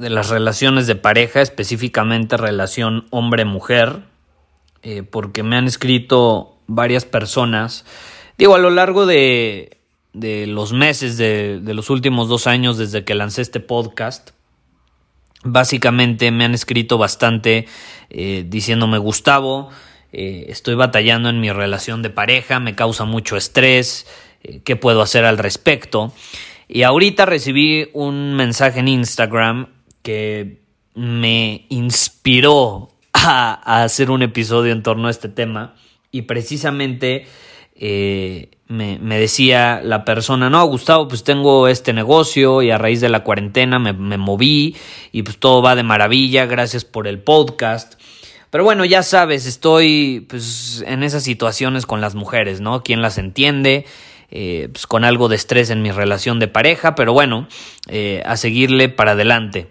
de las relaciones de pareja, específicamente relación hombre-mujer, eh, porque me han escrito varias personas, digo, a lo largo de, los meses, de, los últimos dos años desde que lancé este podcast, básicamente me han escrito bastante eh, diciéndome, Gustavo, eh, estoy batallando en mi relación de pareja, me causa mucho estrés, ¿qué puedo hacer al respecto? Y ahorita recibí un mensaje en Instagram que me inspiró a, hacer un episodio en torno a este tema. Y precisamente eh, me, decía la persona, no, Gustavo, pues tengo este negocio y a raíz de la cuarentena me, me moví y pues todo va de maravilla, gracias por el podcast. Pero bueno, ya sabes, estoy pues en esas situaciones con las mujeres, ¿no? ¿Quién las entiende? Eh, pues, con algo de estrés en mi relación de pareja, pero bueno, eh, a seguirle para adelante.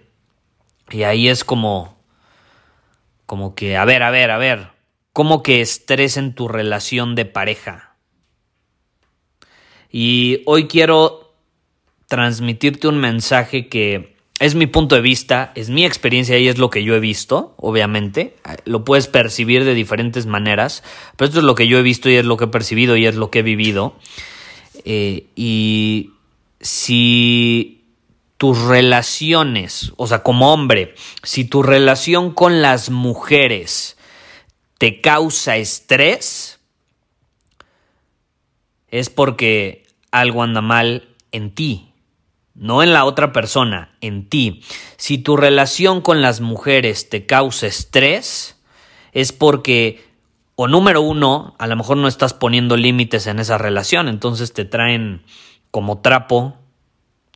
Y ahí es como, como que, a ver, a ver, a ver, ¿cómo que estrés en tu relación de pareja? Y hoy quiero transmitirte un mensaje que es mi punto de vista, es mi experiencia y es lo que yo he visto, obviamente. Lo puedes percibir de diferentes maneras, pero esto es lo que yo he visto y es lo que he percibido y es lo que he vivido. Eh, y si tus relaciones, o sea, como hombre, si tu relación con las mujeres te causa estrés, es porque algo anda mal en ti, no en la otra persona, en ti. Si tu relación con las mujeres te causa estrés, es porque o número uno, a lo mejor no estás poniendo límites en esa relación, entonces te traen como trapo,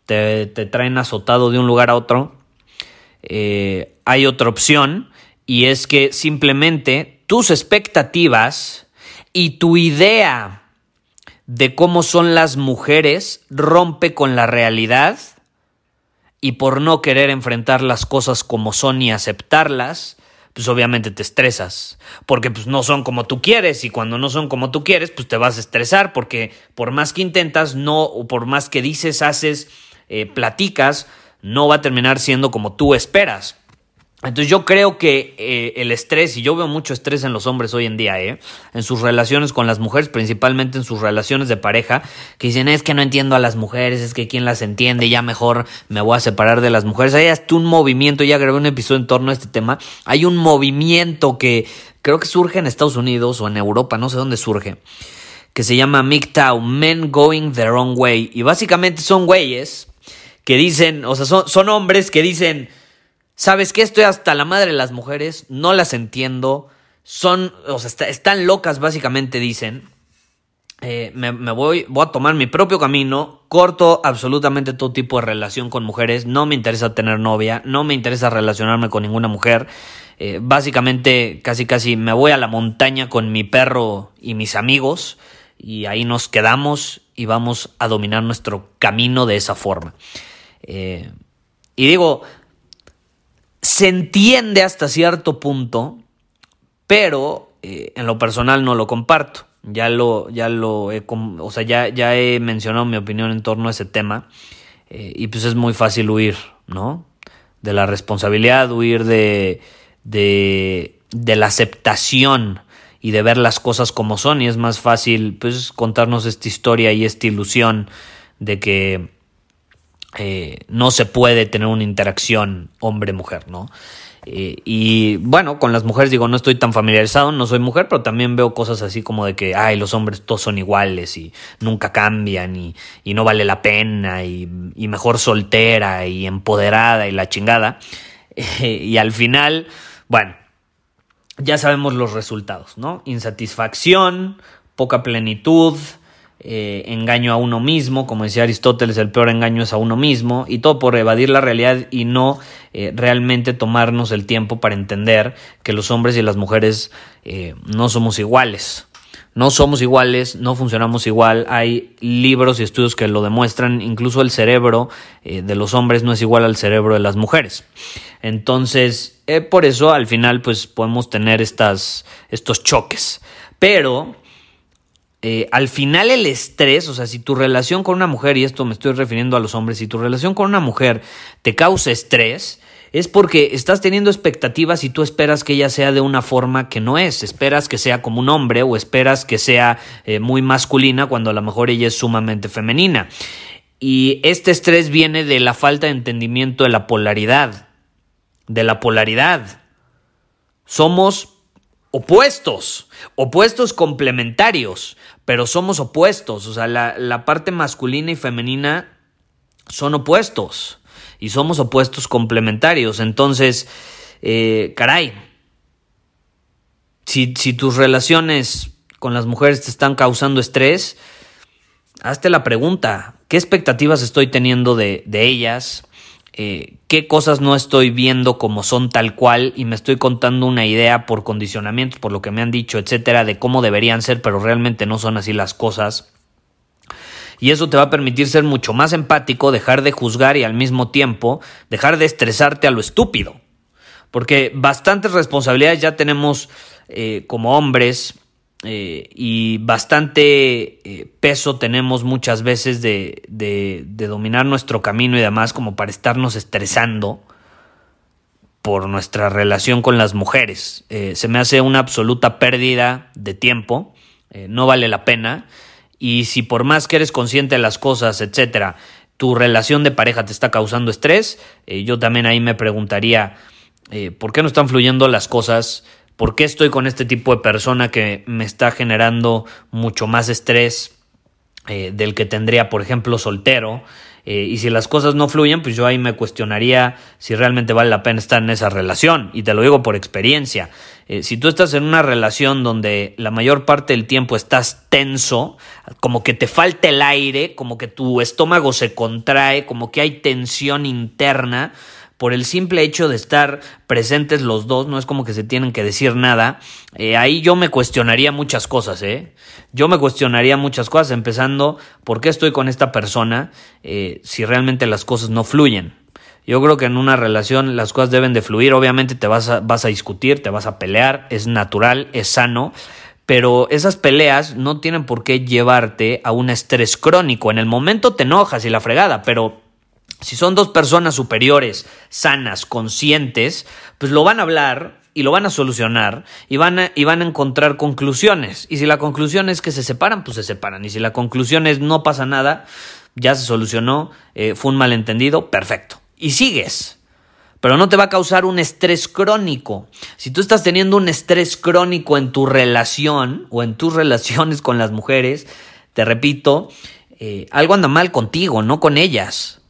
te, traen azotado de un lugar a otro. Eh, hay otra opción y es que simplemente tus expectativas y tu idea de cómo son las mujeres rompe con la realidad y por no querer enfrentar las cosas como son y aceptarlas, pues obviamente te estresas, porque pues no son como tú quieres y cuando no son como tú quieres, pues te vas a estresar porque por más que intentas, no, o por más que dices, haces, eh, platicas, no va a terminar siendo como tú esperas. Entonces yo creo que eh, el estrés, y yo veo mucho estrés en los hombres hoy en día, ¿eh? en sus relaciones con las mujeres, principalmente en sus relaciones de pareja, que dicen, es que no entiendo a las mujeres, es que quién las entiende, ya mejor me voy a separar de las mujeres. Hay hasta un movimiento, ya grabé un episodio en torno a este tema, hay un movimiento que creo que surge en Estados Unidos o en Europa, no sé dónde surge, que se llama MGTOW, Men Going the Wrong Way, y básicamente son güeyes que dicen, o sea, son, son hombres que dicen, ¿Sabes qué? Estoy hasta la madre de las mujeres, no las entiendo, son, o sea, están locas básicamente, dicen. Eh, me, voy, voy a tomar mi propio camino, corto absolutamente todo tipo de relación con mujeres, no me interesa tener novia, no me interesa relacionarme con ninguna mujer, eh, básicamente casi casi me voy a la montaña con mi perro y mis amigos y ahí nos quedamos y vamos a dominar nuestro camino de esa forma. Eh, y digo, se entiende hasta cierto punto, pero eh, en lo personal no lo comparto. Ya lo, ya lo he, o sea, ya, ya he mencionado mi opinión en torno a ese tema. Eh, y pues es muy fácil huir, ¿no? De la responsabilidad, huir de, de, de la aceptación y de ver las cosas como son. Y es más fácil, pues, contarnos esta historia y esta ilusión de que eh, no se puede tener una interacción hombre-mujer, ¿no? Eh, y bueno, con las mujeres digo, no estoy tan familiarizado, no soy mujer, pero también veo cosas así como de que, ay, los hombres todos son iguales y nunca cambian y, no vale la pena y, mejor soltera y empoderada y la chingada. y al final, bueno, ya sabemos los resultados, ¿no? Insatisfacción, poca plenitud, eh, engaño a uno mismo, como decía Aristóteles, el peor engaño es a uno mismo, y todo por evadir la realidad y no eh, realmente tomarnos el tiempo para entender que los hombres y las mujeres eh, no somos iguales. No somos iguales, no funcionamos igual. Hay libros y estudios que lo demuestran. Incluso el cerebro de los hombres no es igual al cerebro de las mujeres. Entonces, por eso al final, pues podemos tener estas, estos choques. Pero eh, al final el estrés, o sea, si tu relación con una mujer, y esto me estoy refiriendo a los hombres, si tu relación con una mujer te causa estrés, es porque estás teniendo expectativas y tú esperas que ella sea de una forma que no es, esperas que sea como un hombre o esperas que sea eh, muy masculina cuando a lo mejor ella es sumamente femenina. Y este estrés viene de la falta de entendimiento de la polaridad, de la polaridad. Somos opuestos, opuestos complementarios, pero somos opuestos, o sea, la, parte masculina y femenina son opuestos y somos opuestos complementarios, entonces, eh, caray, si, si tus relaciones con las mujeres te están causando estrés, hazte la pregunta, ¿qué expectativas estoy teniendo de, de ellas? Eh, qué cosas no estoy viendo como son tal cual y me estoy contando una idea por condicionamientos, por lo que me han dicho, etcétera, de cómo deberían ser, pero realmente no son así las cosas. Y eso te va a permitir ser mucho más empático, dejar de juzgar y al mismo tiempo dejar de estresarte a lo estúpido. Porque bastantes responsabilidades ya tenemos eh, como hombres, eh, y bastante eh, peso tenemos muchas veces de, de, dominar nuestro camino y demás como para estarnos estresando por nuestra relación con las mujeres. Eh, se me hace una absoluta pérdida de tiempo, no vale la pena y si por más que eres consciente de las cosas, etcétera, tu relación de pareja te está causando estrés, yo también ahí me preguntaría, ¿por qué no están fluyendo las cosas? ¿Por qué estoy con este tipo de persona que me está generando mucho más estrés eh, del que tendría, por ejemplo, soltero? Eh, y si las cosas no fluyen, pues yo ahí me cuestionaría si realmente vale la pena estar en esa relación. Y te lo digo por experiencia. Eh, si tú estás en una relación donde la mayor parte del tiempo estás tenso, como que te falta el aire, como que tu estómago se contrae, como que hay tensión interna, por el simple hecho de estar presentes los dos, no es como que se tienen que decir nada, eh, ahí yo me cuestionaría muchas cosas, ¿eh? Yo me cuestionaría muchas cosas, empezando por qué estoy con esta persona eh, si realmente las cosas no fluyen. Yo creo que en una relación las cosas deben de fluir, obviamente te vas a, vas a discutir, te vas a pelear, es natural, es sano, pero esas peleas no tienen por qué llevarte a un estrés crónico. En el momento te enojas y la fregada, pero si son dos personas superiores, sanas, conscientes, pues lo van a hablar y lo van a solucionar y van a, y van a encontrar conclusiones. Y si la conclusión es que se separan, pues se separan. Y si la conclusión es no pasa nada, ya se solucionó, eh, fue un malentendido, perfecto. Y sigues. Pero no te va a causar un estrés crónico. Si tú estás teniendo un estrés crónico en tu relación o en tus relaciones con las mujeres, te repito, eh, algo anda mal contigo, no con ellas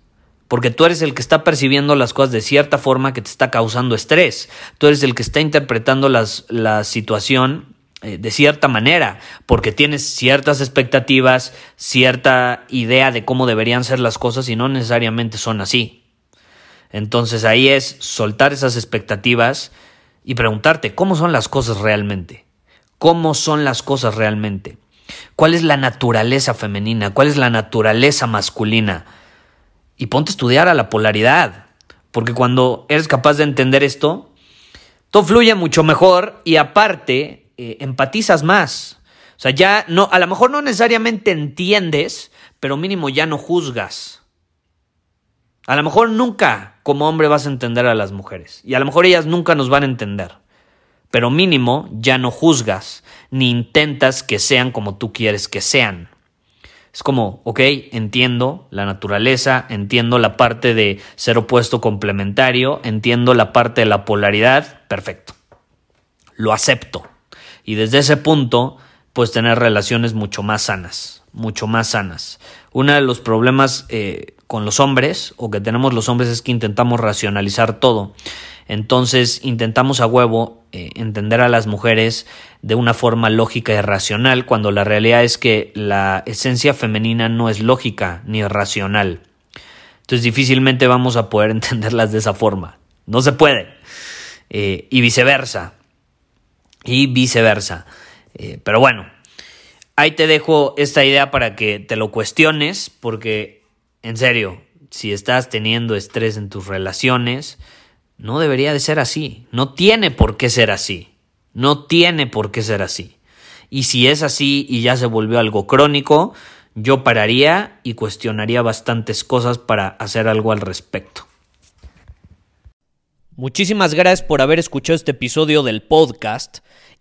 porque tú eres el que está percibiendo las cosas de cierta forma que te está causando estrés, tú eres el que está interpretando las, la situación eh, de cierta manera, porque tienes ciertas expectativas, cierta idea de cómo deberían ser las cosas y no necesariamente son así. Entonces ahí es soltar esas expectativas y preguntarte cómo son las cosas realmente, cómo son las cosas realmente, cuál es la naturaleza femenina, cuál es la naturaleza masculina, y ponte a estudiar a la polaridad. Porque cuando eres capaz de entender esto, todo fluye mucho mejor y aparte eh, empatizas más. O sea, ya no, a lo mejor no necesariamente entiendes, pero mínimo ya no juzgas. A lo mejor nunca como hombre vas a entender a las mujeres y a lo mejor ellas nunca nos van a entender. Pero mínimo ya no juzgas ni intentas que sean como tú quieres que sean. Es como, ok, entiendo la naturaleza, entiendo la parte de ser opuesto complementario, entiendo la parte de la polaridad, perfecto. Lo acepto. Y desde ese punto, pues tener relaciones mucho más sanas, mucho más sanas. Uno de los problemas eh, con los hombres, o que tenemos los hombres, es que intentamos racionalizar todo. Entonces intentamos a huevo eh, entender a las mujeres de una forma lógica y racional, cuando la realidad es que la esencia femenina no es lógica ni racional. Entonces difícilmente vamos a poder entenderlas de esa forma. No se puede. Eh, y viceversa. Y viceversa. Pero bueno, ahí te dejo esta idea para que te lo cuestiones, porque en serio, si estás teniendo estrés en tus relaciones, no debería de ser así. No tiene por qué ser así. No tiene por qué ser así. Y si es así y ya se volvió algo crónico, yo pararía y cuestionaría bastantes cosas para hacer algo al respecto. Muchísimas gracias por haber escuchado este episodio del podcast.